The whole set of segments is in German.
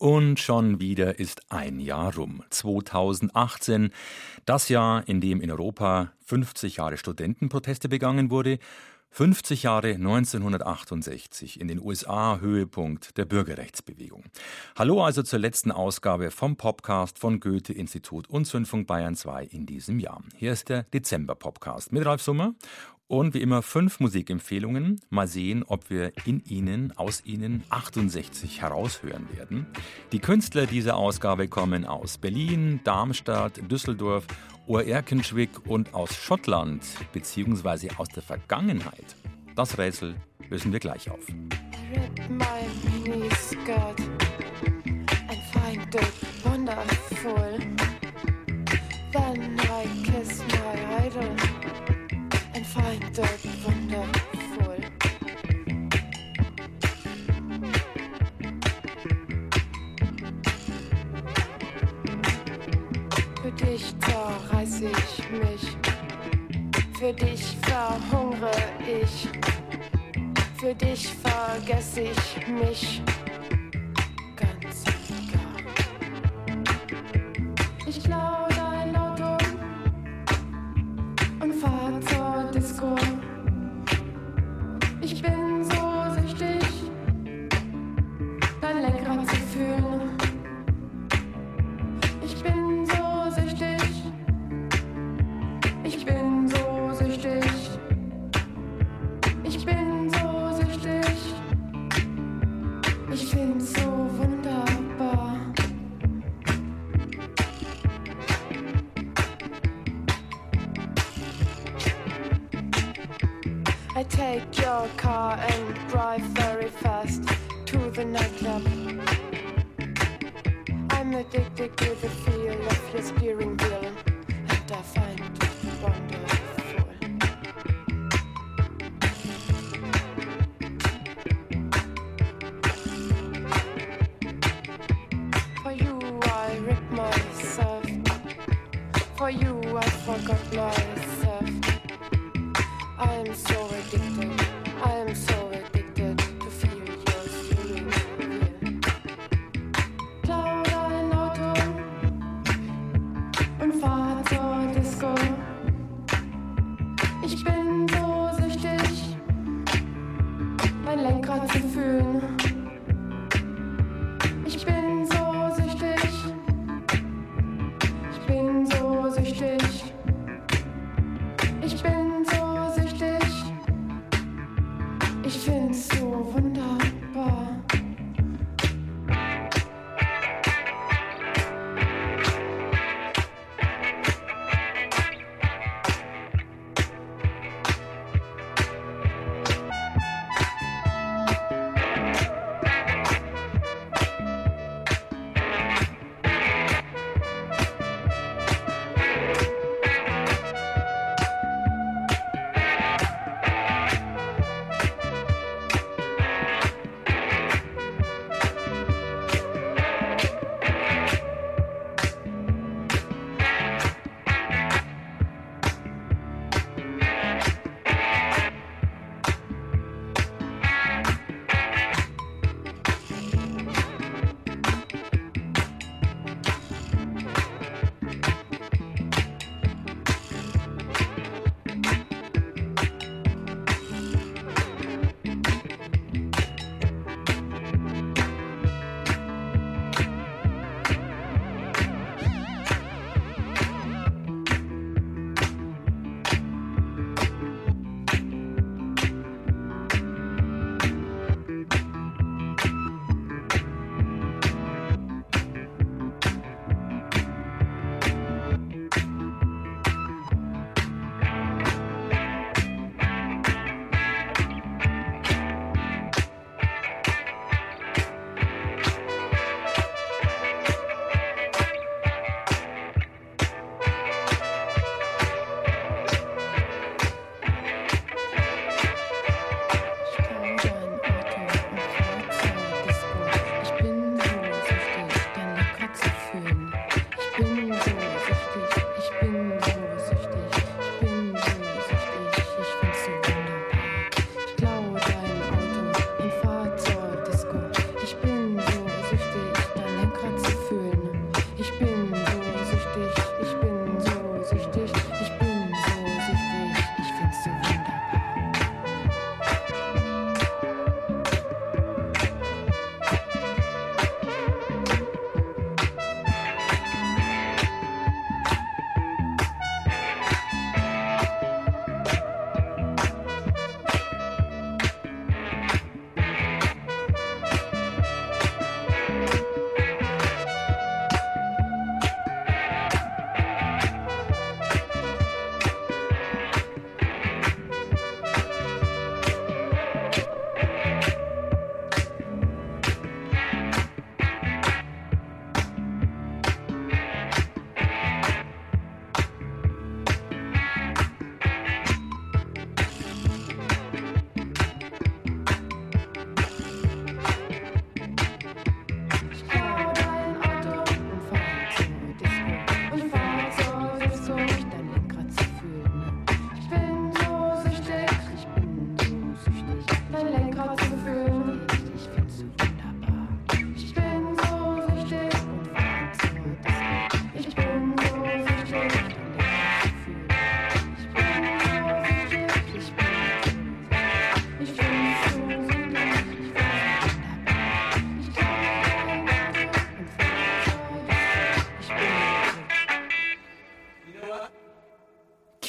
Und schon wieder ist ein Jahr rum. 2018, das Jahr, in dem in Europa 50 Jahre Studentenproteste begangen wurde. 50 Jahre 1968 in den USA Höhepunkt der Bürgerrechtsbewegung. Hallo also zur letzten Ausgabe vom Podcast von Goethe-Institut und Zündfunk Bayern 2 in diesem Jahr. Hier ist der Dezember-Podcast mit Ralf Summer und wie immer fünf Musikempfehlungen. Mal sehen, ob wir in ihnen, aus ihnen 68 heraushören werden. Die Künstler dieser Ausgabe kommen aus Berlin, Darmstadt, Düsseldorf, Oerkenschwick und aus Schottland, beziehungsweise aus der Vergangenheit. Das Rätsel lösen wir gleich auf. Then I kiss my idol it wonderful. Für dich zerreiß ich mich, für dich verhungere ich, für dich vergesse ich mich.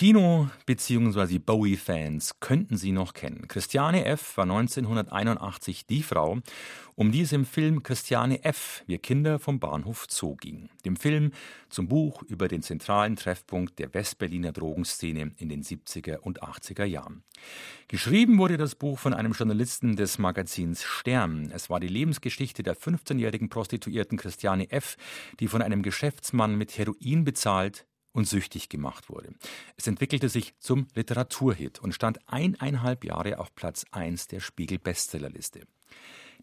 Kino- bzw. Bowie-Fans könnten sie noch kennen. Christiane F. war 1981 die Frau, um die es im Film Christiane F. Wir Kinder vom Bahnhof Zoo ging. Dem Film zum Buch über den zentralen Treffpunkt der Westberliner Drogenszene in den 70er und 80er Jahren. Geschrieben wurde das Buch von einem Journalisten des Magazins Stern. Es war die Lebensgeschichte der 15-jährigen Prostituierten Christiane F., die von einem Geschäftsmann mit Heroin bezahlt und süchtig gemacht wurde. Es entwickelte sich zum Literaturhit und stand eineinhalb Jahre auf Platz 1 der Spiegel-Bestsellerliste.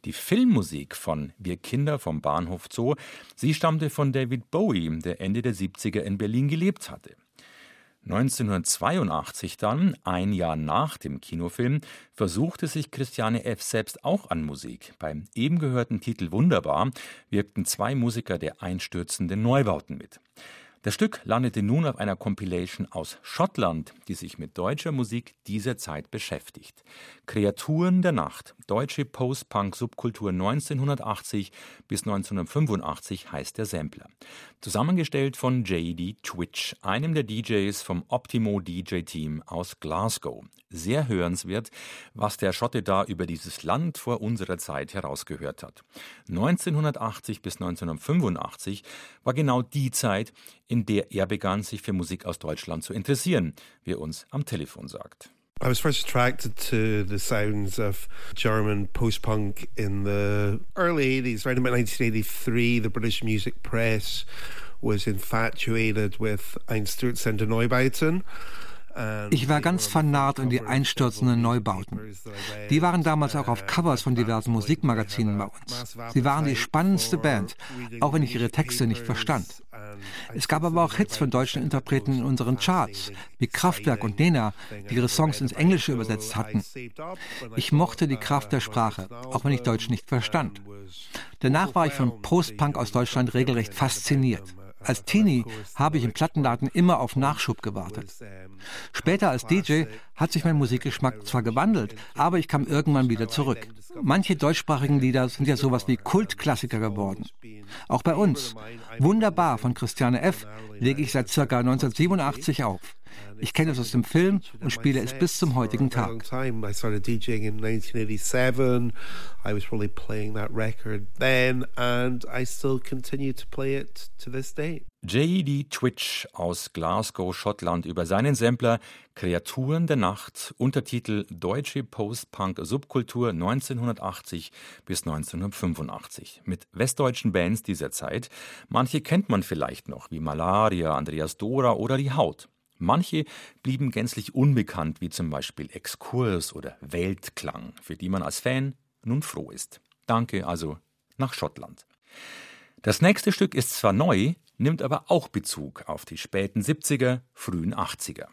Die Filmmusik von Wir Kinder vom Bahnhof Zoo, sie stammte von David Bowie, der Ende der 70er in Berlin gelebt hatte. 1982 dann, ein Jahr nach dem Kinofilm, versuchte sich Christiane F. selbst auch an Musik. Beim eben gehörten Titel Wunderbar wirkten zwei Musiker der einstürzenden Neubauten mit. Das Stück landete nun auf einer Compilation aus Schottland, die sich mit deutscher Musik dieser Zeit beschäftigt. Kreaturen der Nacht, deutsche Post-Punk-Subkultur 1980 bis 1985 heißt der Sampler. Zusammengestellt von JD Twitch, einem der DJs vom Optimo DJ Team aus Glasgow. Sehr hörenswert, was der Schotte da über dieses Land vor unserer Zeit herausgehört hat. 1980 bis 1985 war genau die Zeit, in der er begann, sich für Musik aus Deutschland zu interessieren, wie er uns am Telefon sagt. I was first attracted to the sounds of German post punk in the early 80s, around about 1983. The British Music Press was infatuated with Einstürzende Neubauten. Ich war ganz vernarrt in die einstürzenden Neubauten. Die waren damals auch auf Covers von diversen Musikmagazinen bei uns. Sie waren die spannendste Band, auch wenn ich ihre Texte nicht verstand. Es gab aber auch Hits von deutschen Interpreten in unseren Charts, wie Kraftwerk und Nena, die ihre Songs ins Englische übersetzt hatten. Ich mochte die Kraft der Sprache, auch wenn ich Deutsch nicht verstand. Danach war ich von Post-Punk aus Deutschland regelrecht fasziniert. Als Teenie habe ich im Plattenladen immer auf Nachschub gewartet. Später als DJ hat sich mein Musikgeschmack zwar gewandelt, aber ich kam irgendwann wieder zurück. Manche deutschsprachigen Lieder sind ja sowas wie Kultklassiker geworden. Auch bei uns. Wunderbar von Christiane F. lege ich seit ca. 1987 auf. Ich kenne es aus dem Film und spiele es bis zum heutigen Tag. I started DJing in 1987. I was probably playing that record then and I still continue to play it to this day. J.D. Twitch aus Glasgow, Schottland über seinen Sampler Kreaturen der Nacht, Untertitel Deutsche Post-Punk-Subkultur 1980 bis 1985 mit westdeutschen Bands dieser Zeit. Manche kennt man vielleicht noch, wie Malaria, Andreas Dora oder Die Haut. Manche blieben gänzlich unbekannt, wie zum Beispiel Exkurs oder Weltklang, für die man als Fan nun froh ist. Danke also nach Schottland. Das nächste Stück ist zwar neu, nimmt aber auch Bezug auf die späten 70er, frühen 80er.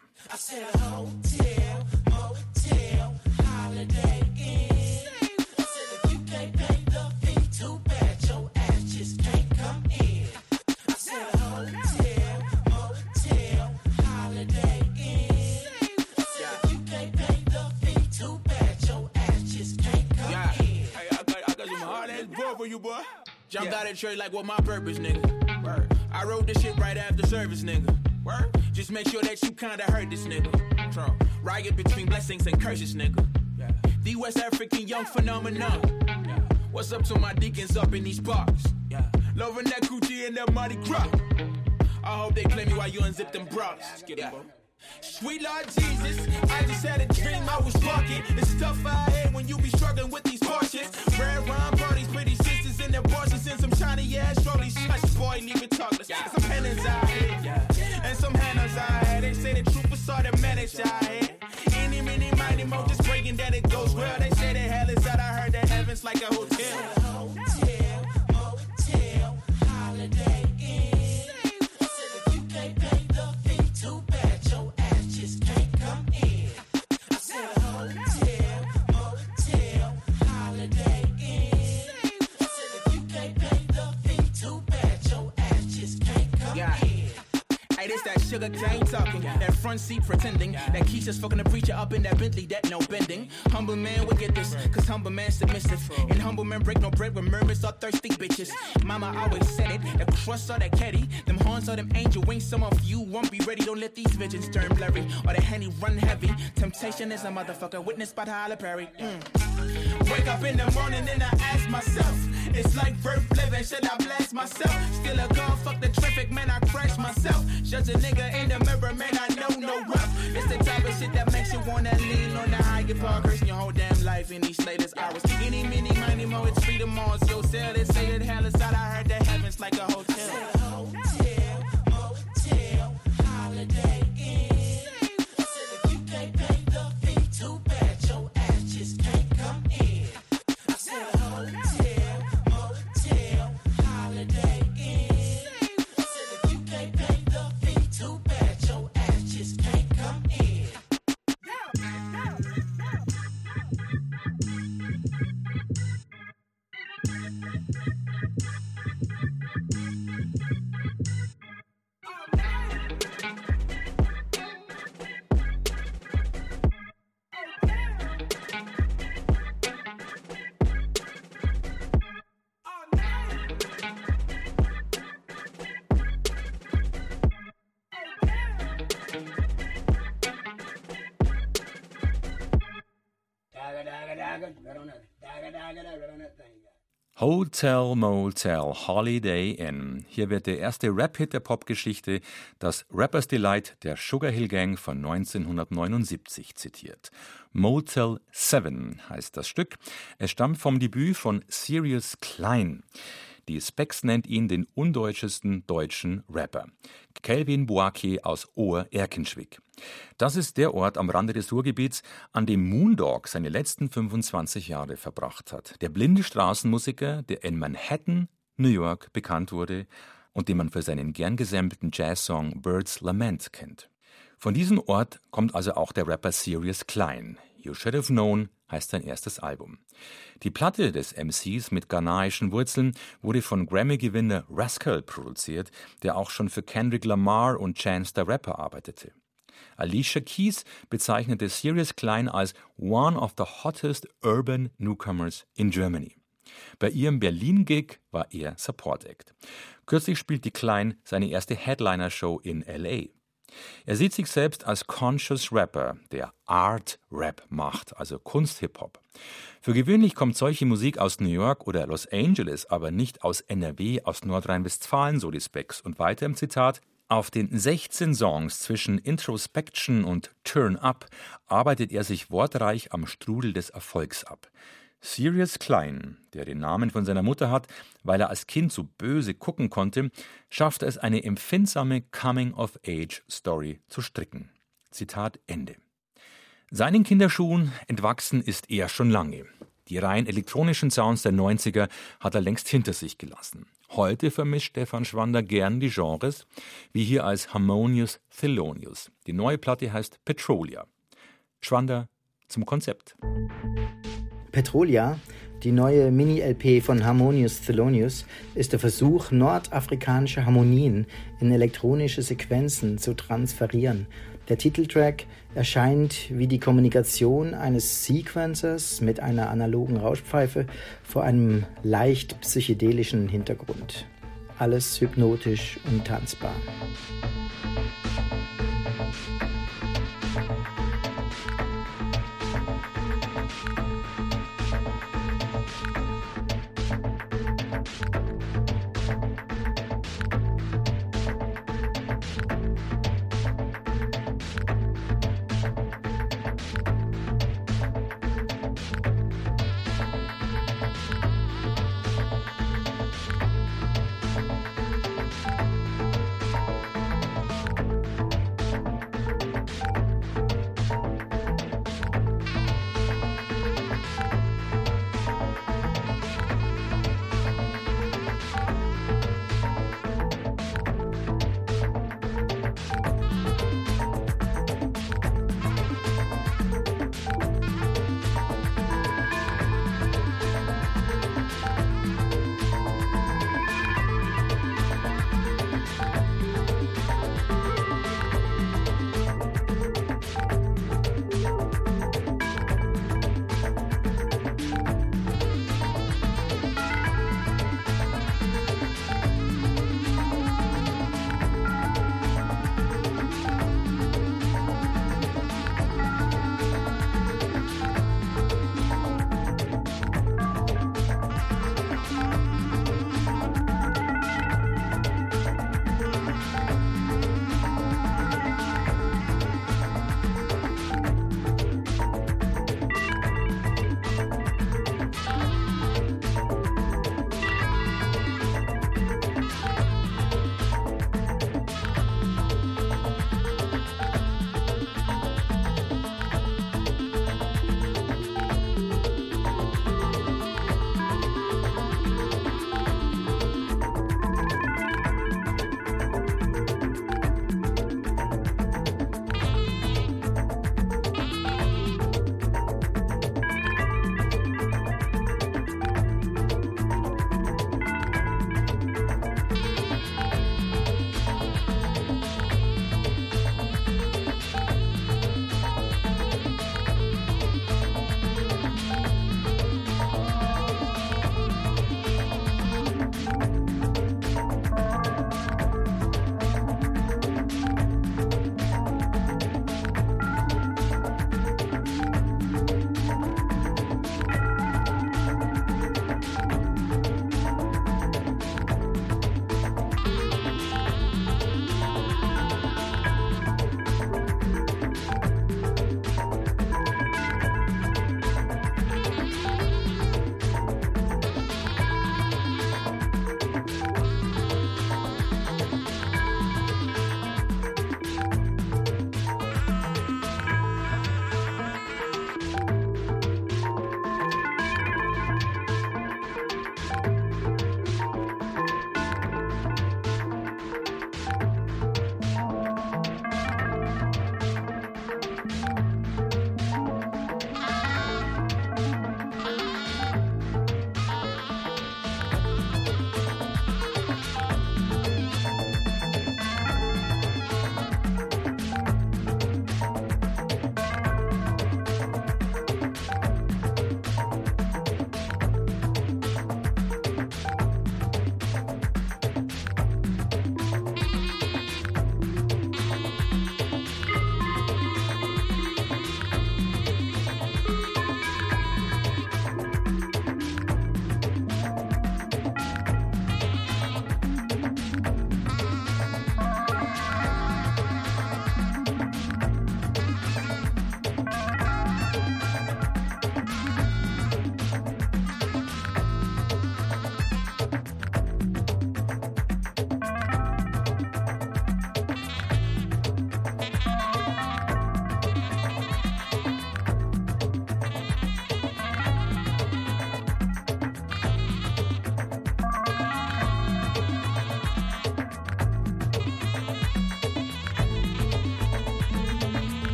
Jumped yeah. out of church like what my purpose, nigga. Word. I wrote this shit right after service, nigga. Word. Just make sure that you kinda heard this nigga. Trump. Riot between blessings and curses, nigga. Yeah. The West African young phenomenon. Yeah. What's up to my deacons up in these bars? Yeah. Loving that coochie and that Mardi Gras. I hope they play me while you unzip them bras. Yeah. Sweet Lord Jesus, I just had a dream I was walking. It's tough out here when you be struggling with these portions. Red rhyme parties, pretty sisters in their Porsches and some shiny ass trolleys. Shush, boy, leave it talkless. Yeah. Some penance out here, yeah. and some handles out here. They say the was sort of managed out here. Any, mini, mighty, mo, just praying that it goes well. They say that hell is out. I heard that heaven's like a hotel. Sugar cane talking. That front seat pretending that Keisha's fucking the preacher up in that Bentley, that no bending. Humble man will get this, cause humble man submissive. And humble men break no bread when murmurs are thirsty bitches. Mama always said it, the crust or that caddy, them horns or them angel wings. Some of you won't be ready, don't let these visions turn blurry. Or the henny run heavy. Temptation is a motherfucker, witnessed by Tyler Perry. Mm. Wake up in the morning and I ask myself, it's like birth living, should I blast myself? Still a gun, fuck the traffic, man, I crash myself. Judge a nigga in the mirror, man, I know no rough. It's the type of shit that makes you wanna lean on the higher part, cursing your whole damn life in these latest hours. Any, mini, money, more, it's freedom on. So sell it, say that hell is out. I heard that heaven's like a hotel. Hotel Motel Holiday Inn. Hier wird der erste Rap-Hit der Popgeschichte, das Rapper's Delight der Sugar Hill Gang von 1979 zitiert. Motel 7 heißt das Stück. Es stammt vom Debüt von Sirius Klein. Die Specs nennt ihn den undeutschesten deutschen Rapper. Kelvin Boake aus Ohr-Erkenschwick. Das ist der Ort am Rande des Ruhrgebiets, an dem Moondog seine letzten 25 Jahre verbracht hat. Der blinde Straßenmusiker, der in Manhattan, New York bekannt wurde und den man für seinen gern gesammelten Jazzsong Bird's Lament kennt. Von diesem Ort kommt also auch der Rapper Sirius Klein. You Should Have Known heißt sein erstes Album. Die Platte des MCs mit ghanaischen Wurzeln wurde von Grammy-Gewinner Rascal produziert, der auch schon für Kendrick Lamar und Chance the Rapper arbeitete. Alicia Keys bezeichnete Sirius Klein als one of the hottest urban newcomers in Germany. Bei ihrem Berlin-Gig war er Support Act. Kürzlich spielte Klein seine erste Headliner-Show in L.A. Er sieht sich selbst als Conscious Rapper, der Art Rap macht, also Kunst-Hip-Hop. Für gewöhnlich kommt solche Musik aus New York oder Los Angeles, aber nicht aus NRW, aus Nordrhein-Westfalen, so die Specs. Und weiter im Zitat. Auf den 16 Songs zwischen Introspection und Turn Up arbeitet er sich wortreich am Strudel des Erfolgs ab. Sirius Klein, der den Namen von seiner Mutter hat, weil er als Kind so böse gucken konnte, schafft es, eine empfindsame Coming-of-Age-Story zu stricken. Zitat Ende. Seinen Kinderschuhen entwachsen ist er schon lange. Die rein elektronischen Sounds der 90er hat er längst hinter sich gelassen. Heute vermischt Stefan Schwander gern die Genres, wie hier als Harmonious Thelonious. Die neue Platte heißt Petrolia. Schwander zum Konzept. Petrolia, die neue Mini-LP von Harmonious Thelonious, ist der Versuch, nordafrikanische Harmonien in elektronische Sequenzen zu transferieren. Der Titeltrack erscheint wie die Kommunikation eines Sequencers mit einer analogen Rauschpfeife vor einem leicht psychedelischen Hintergrund. Alles hypnotisch und tanzbar.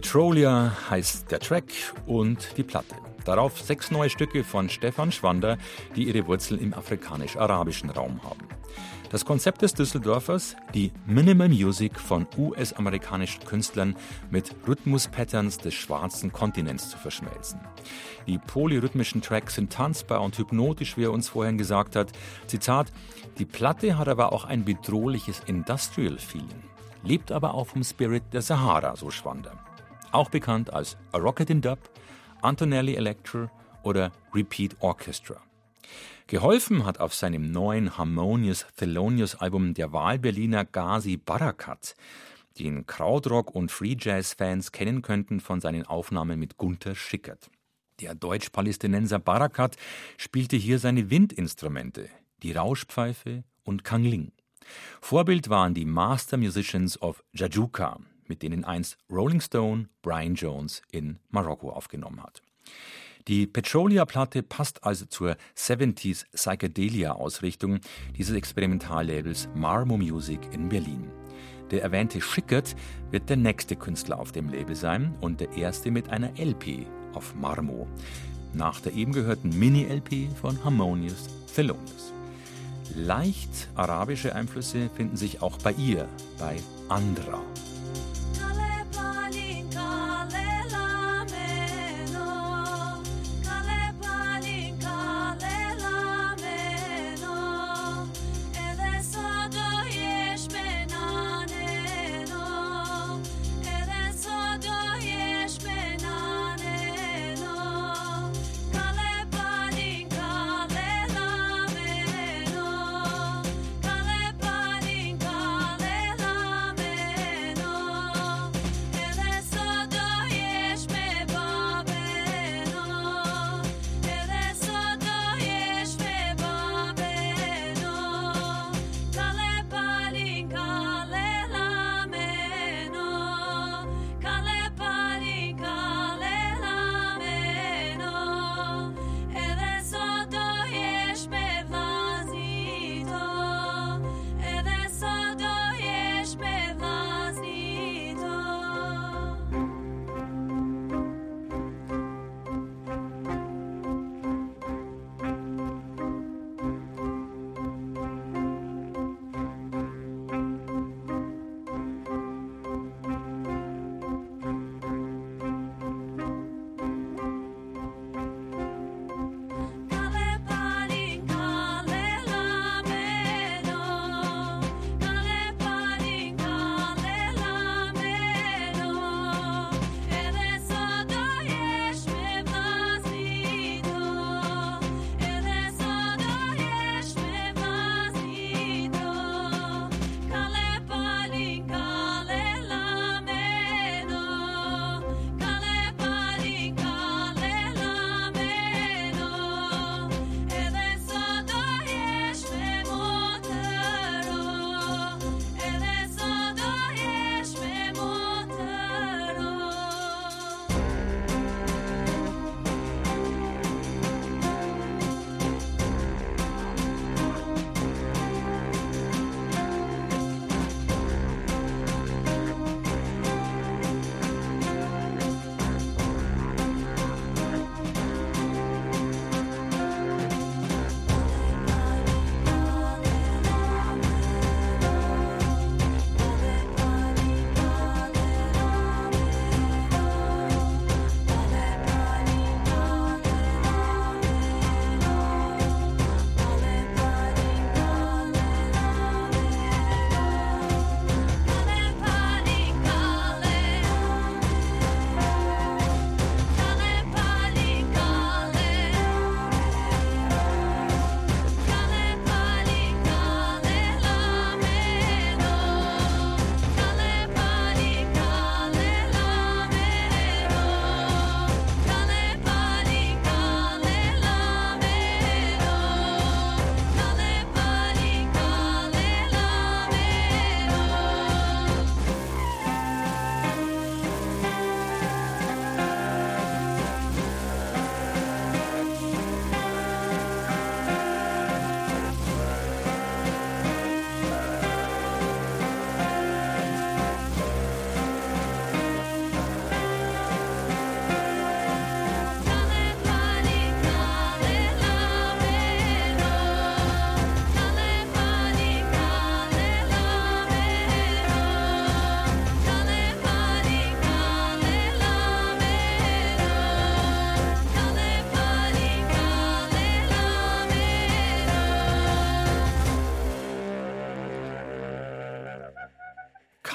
Petrolia heißt der Track und die Platte. Darauf sechs neue Stücke von Stefan Schwander, die ihre Wurzeln im afrikanisch-arabischen Raum haben. Das Konzept des Düsseldorfers, die Minimal Music von US-amerikanischen Künstlern mit Rhythmus-Patterns des schwarzen Kontinents zu verschmelzen. Die polyrhythmischen Tracks sind tanzbar und hypnotisch, wie er uns vorhin gesagt hat. Zitat, die Platte hat aber auch ein bedrohliches Industrial-Feeling, lebt aber auch vom Spirit der Sahara, so Schwander. Auch bekannt als A Rocket in Dub, Antonelli Electro oder Repeat Orchestra. Geholfen hat auf seinem neuen Harmonious Thelonious Album der Wahlberliner Ghazi Barakat, den Krautrock- und Free Jazz-Fans kennen könnten von seinen Aufnahmen mit Gunther Schickert. Der Deutsch-Palästinenser Barakat spielte hier seine Windinstrumente, die Rauschpfeife und Kangling. Vorbild waren die Master Musicians of Jajuka, mit denen einst Rolling Stone Brian Jones in Marokko aufgenommen hat. Die Petrolia-Platte passt also zur 70s Psychedelia-Ausrichtung dieses Experimentallabels Marmo Music in Berlin. Der erwähnte Schickert wird der nächste Künstler auf dem Label sein und der erste mit einer LP auf Marmo. Nach der eben gehörten Mini-LP von Harmonious Thelonious. Leicht arabische Einflüsse finden sich auch bei ihr, bei Andra.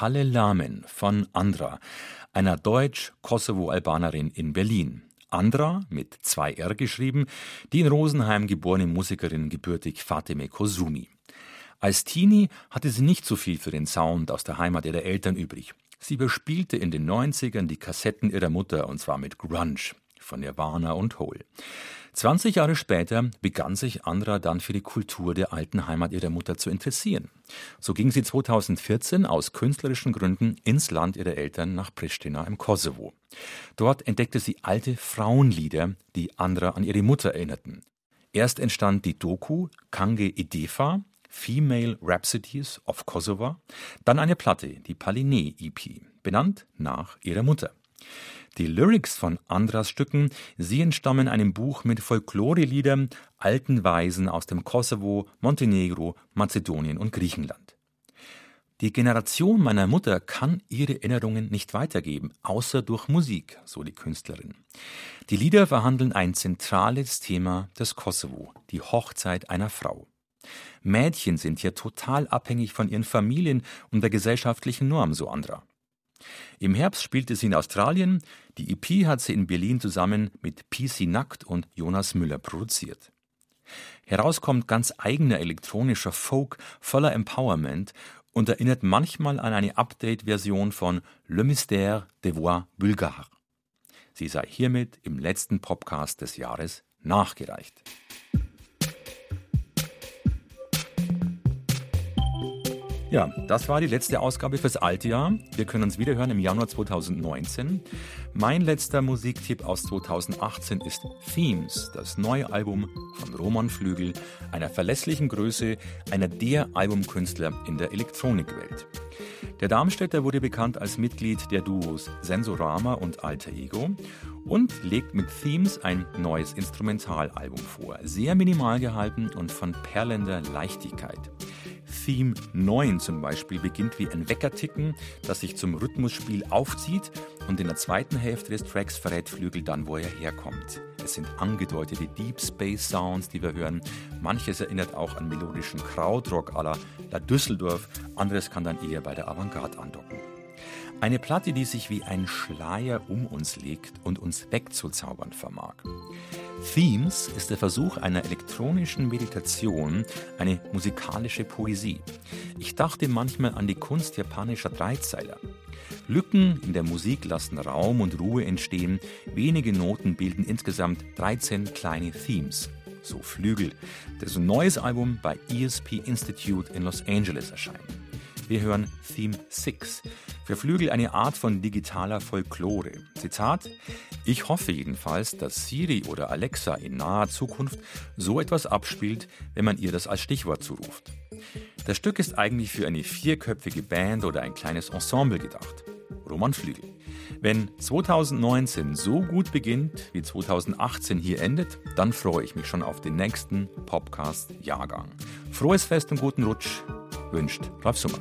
Kalle Lamen von Andra, einer Deutsch-Kosovo-Albanerin in Berlin. Andra, mit zwei R geschrieben, die in Rosenheim geborene Musikerin gebürtig Fatime Kosumi. Als Teenie hatte sie nicht so viel für den Sound aus der Heimat ihrer Eltern übrig. Sie überspielte in den 90ern die Kassetten ihrer Mutter und zwar mit Grunge von Nirvana und Hole. 20 Jahre später begann sich Andra dann für die Kultur der alten Heimat ihrer Mutter zu interessieren. So ging sie 2014 aus künstlerischen Gründen ins Land ihrer Eltern nach Pristina im Kosovo. Dort entdeckte sie alte Frauenlieder, die Andra an ihre Mutter erinnerten. Erst entstand die Doku Kange Idefa, Female Rhapsodies of Kosovo, dann eine Platte, die Paline EP, benannt nach ihrer Mutter. Die Lyrics von Andras Stücken, sie entstammen einem Buch mit Folkloreliedern, alten Weisen aus dem Kosovo, Montenegro, Mazedonien und Griechenland. Die Generation meiner Mutter kann ihre Erinnerungen nicht weitergeben, außer durch Musik, so die Künstlerin. Die Lieder verhandeln ein zentrales Thema des Kosovo, die Hochzeit einer Frau. Mädchen sind hier total abhängig von ihren Familien und der gesellschaftlichen Norm, so Andra. Im Herbst spielte sie in Australien, die EP hat sie in Berlin zusammen mit PC Nackt und Jonas Müller produziert. Heraus kommt ganz eigener elektronischer Folk voller Empowerment und erinnert manchmal an eine Update-Version von Le Mystère des Voix Bulgares. Sie sei hiermit im letzten Podcast des Jahres nachgereicht. Ja, das war die letzte Ausgabe fürs alte Jahr. Wir können uns wiederhören im Januar 2019. Mein letzter Musiktipp aus 2018 ist Themes, das neue Album von Roman Flügel, einer verlässlichen Größe, einer der Albumkünstler in der Elektronikwelt. Der Darmstädter wurde bekannt als Mitglied der Duos Sensorama und Alter Ego und legt mit Themes ein neues Instrumentalalbum vor. Sehr minimal gehalten und von perlender Leichtigkeit. Theme 9 zum Beispiel beginnt wie ein Weckerticken, das sich zum Rhythmusspiel aufzieht und in der zweiten Hälfte des Tracks verrät Flügel dann, wo er herkommt. Es sind angedeutete Deep Space Sounds, die wir hören. Manches erinnert auch an melodischen Krautrock à la La Düsseldorf, anderes kann dann eher bei der Avantgarde andocken. Eine Platte, die sich wie ein Schleier um uns legt und uns wegzuzaubern vermag. Themes ist der Versuch einer elektronischen Meditation, eine musikalische Poesie. Ich dachte manchmal an die Kunst japanischer Dreizeiler. Lücken in der Musik lassen Raum und Ruhe entstehen, wenige Noten bilden insgesamt 13 kleine Themes. So Flügel, dessen neues Album bei ESP Institute in Los Angeles erscheint. Wir hören Theme 6. Für Flügel eine Art von digitaler Folklore. Zitat: Ich hoffe jedenfalls, dass Siri oder Alexa in naher Zukunft so etwas abspielt, wenn man ihr das als Stichwort zuruft. Das Stück ist eigentlich für eine vierköpfige Band oder ein kleines Ensemble gedacht. Roman Flügel. Wenn 2019 so gut beginnt, wie 2018 hier endet, dann freue ich mich schon auf den nächsten Podcast-Jahrgang. Frohes Fest und guten Rutsch wünscht Ralf Summer.